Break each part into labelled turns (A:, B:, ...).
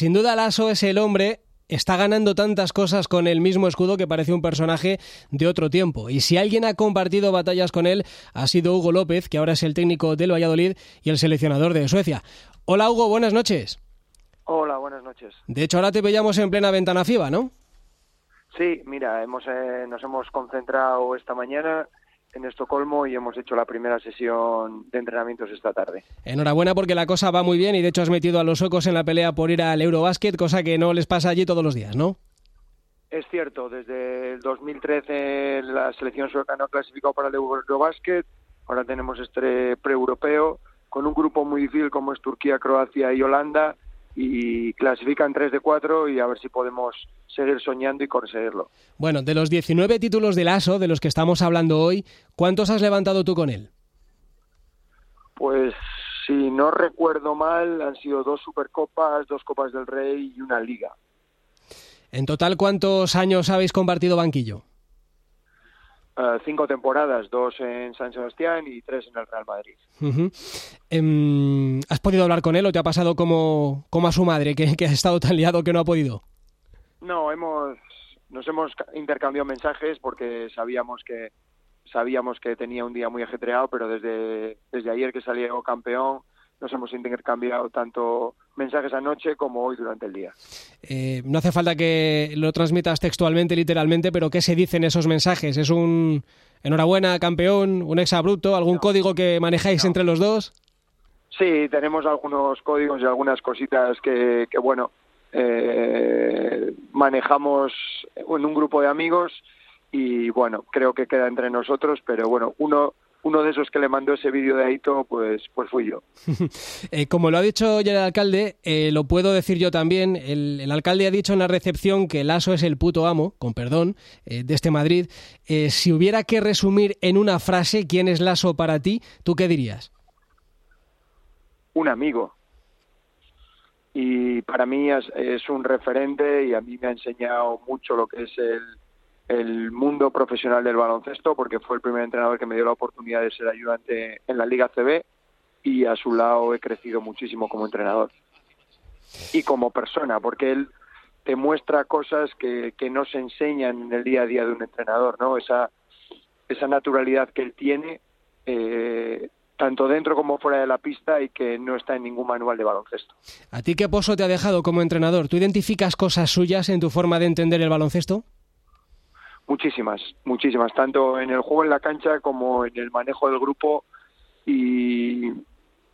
A: Sin duda Lasso es el hombre está ganando tantas cosas con el mismo escudo que parece un personaje de otro tiempo. Y si alguien ha compartido batallas con él, ha sido Hugo López, que ahora es el técnico del Valladolid y el seleccionador de Suecia. Hola Hugo, buenas noches.
B: Hola, buenas noches.
A: De hecho, ahora te veíamos en plena ventana FIBA, ¿no?
B: Sí, mira, hemos, eh, nos hemos concentrado esta mañana en Estocolmo y hemos hecho la primera sesión de entrenamientos esta tarde.
A: Enhorabuena porque la cosa va muy bien y de hecho has metido a los suecos en la pelea por ir al Eurobasket, cosa que no les pasa allí todos los días, ¿no?
B: Es cierto, desde el 2013 la selección sueca no ha clasificado para el Eurobasket, ahora tenemos este pre-europeo con un grupo muy difícil como es Turquía, Croacia y Holanda y clasifican 3 de 4 y a ver si podemos seguir soñando y conseguirlo.
A: Bueno, de los 19 títulos del ASO de los que estamos hablando hoy, ¿cuántos has levantado tú con él?
B: Pues si no recuerdo mal, han sido dos Supercopas, dos Copas del Rey y una Liga.
A: En total, ¿cuántos años habéis compartido banquillo?
B: Eh, cinco temporadas, dos en San Sebastián y tres en el Real Madrid.
A: Em, ¿Has podido hablar con él o te ha pasado como, como a su madre, que, que ha estado tan liado que no ha podido?
B: No, hemos, nos hemos intercambiado mensajes porque sabíamos que sabíamos que tenía un día muy ajetreado, pero desde, desde ayer que salió campeón nos hemos intercambiado tanto mensajes anoche como hoy durante el día.
A: Eh, no hace falta que lo transmitas textualmente, literalmente, pero ¿qué se dicen esos mensajes? ¿Es un enhorabuena, campeón, un exabrupto, algún código que manejáis entre los dos?
B: Sí, tenemos algunos códigos y algunas cositas que, que bueno, eh, manejamos en un grupo de amigos y bueno, creo que queda entre nosotros, pero bueno, uno uno de esos que le mandó ese vídeo de Aito, pues, pues fui yo.
A: Eh, como lo ha dicho ya el alcalde, eh, lo puedo decir yo también. El, alcalde ha dicho en la recepción que Lasso es el puto amo, con perdón, eh, de este Madrid. si hubiera que resumir en una frase quién es Lasso para ti, ¿tú qué dirías?
B: Un amigo. Y para mí es un referente y a mí me ha enseñado mucho lo que es el, el mundo profesional del baloncesto porque fue el primer entrenador que me dio la oportunidad de ser ayudante en la Liga CB y a su lado he crecido muchísimo como entrenador y como persona porque él te muestra cosas que, no se enseñan en el día a día de un entrenador, ¿no? Esa, esa naturalidad que él tiene eh, tanto dentro como fuera de la pista y que no está en ningún manual de baloncesto.
A: ¿A ti qué pozo te ha dejado como entrenador? ¿Tú identificas cosas suyas en tu forma de entender el baloncesto?
B: Muchísimas, muchísimas, tanto en el juego en la cancha como en el manejo del grupo y,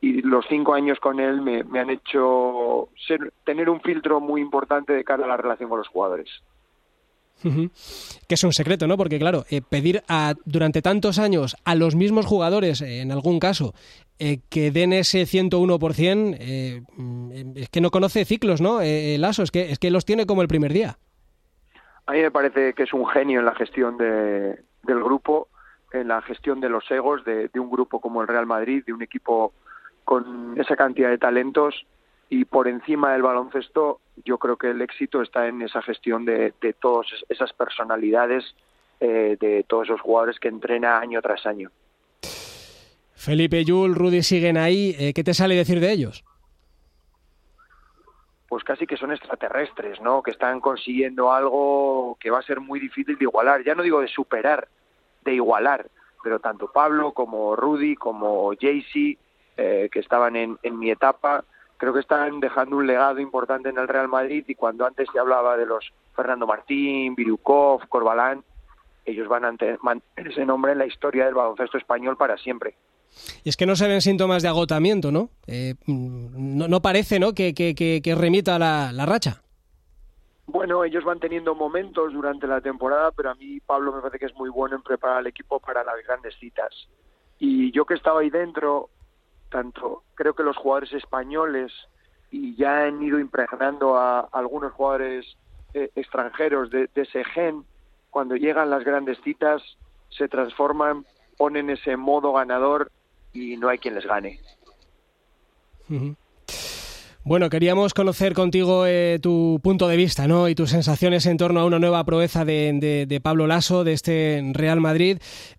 B: los cinco años con él me, han hecho ser, tener un filtro muy importante de cara a la relación con los jugadores.
A: Que es un secreto, ¿no? Porque claro, eh, pedir a, durante tantos años a los mismos jugadores, eh, en algún caso, eh, que den ese 101%, mm, es que no conoce ciclos, ¿no? el ASO, es que, es que los tiene como el primer día.
B: A mí me parece que es un genio en la gestión de, del grupo, en la gestión de los egos de, un grupo como el Real Madrid, de un equipo con esa cantidad de talentos y por encima del baloncesto yo creo que el éxito está en esa gestión de, todas esas personalidades, eh, de todos esos jugadores que entrena año tras año.
A: Felipe, Yul, Rudy siguen ahí. Eh, ¿Qué te sale decir de ellos?
B: Pues casi que son extraterrestres, ¿no? Que están consiguiendo algo que va a ser muy difícil de igualar. Ya no digo de superar, de igualar. Pero tanto Pablo como Rudy, como Jaycee, eh, que estaban en, en mi etapa, creo que están dejando un legado importante en el Real Madrid y cuando antes se hablaba de los Fernando Martín, Virukov, Corbalán, ellos van a mantener ese nombre en la historia del baloncesto español para siempre.
A: Y es que no se ven síntomas de agotamiento, ¿no? Eh, no, parece, ¿no? Que, que, remita la, la, racha.
B: Bueno, ellos van teniendo momentos durante la temporada, pero a mí Pablo me parece que es muy bueno en preparar al equipo para las grandes citas. Y yo que estaba ahí dentro, tanto creo que los jugadores españoles y ya han ido impregnando a, algunos jugadores eh, extranjeros de, de ese gen, cuando llegan las grandes citas se transforman, ponen ese modo ganador y no hay quien les gane.
A: Bueno, queríamos conocer contigo eh, tu punto de vista ¿no? y tus sensaciones en torno a una nueva proeza de, Pablo Lasso, de este Real Madrid.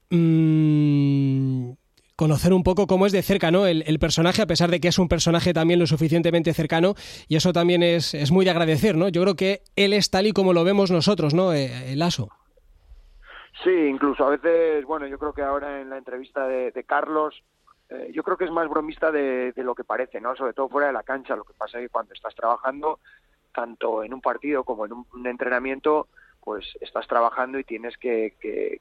A: Mm, conocer un poco cómo es de cerca, ¿no? El, personaje, a pesar de que es un personaje también lo suficientemente cercano, y eso también es, es muy de agradecer, ¿no? Yo creo que él es tal y como lo vemos nosotros, ¿no? Eh, el aso.
B: Sí, incluso a veces, bueno, yo creo que ahora en la entrevista de, Carlos, eh, yo creo que es más bromista de, lo que parece, ¿no? Sobre todo fuera de la cancha. Lo que pasa es que cuando estás trabajando, tanto en un partido como en un, entrenamiento, pues estás trabajando y tienes que,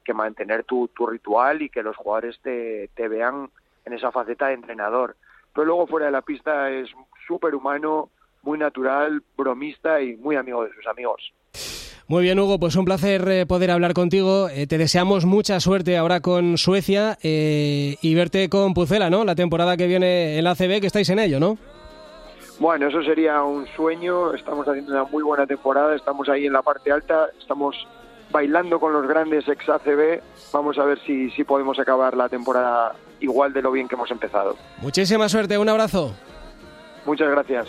B: que, mantener tu, tu, ritual y que los jugadores te, te vean en esa faceta de entrenador. Pero luego fuera de la pista es súper humano, muy natural, bromista y muy amigo de sus amigos.
A: Muy bien, Hugo, pues un placer eh, poder hablar contigo. Eh, te deseamos mucha suerte ahora con Suecia eh, y verte con Pucela, ¿no? La temporada que viene en la ACB, que estáis en ello, ¿no?
B: Bueno, eso sería un sueño. Estamos haciendo una muy buena temporada. Estamos ahí en la parte alta. Estamos bailando con los grandes ex ACB. Vamos a ver si, si podemos acabar la temporada igual de lo bien que hemos empezado.
A: Muchísima suerte. Un abrazo.
B: Muchas gracias.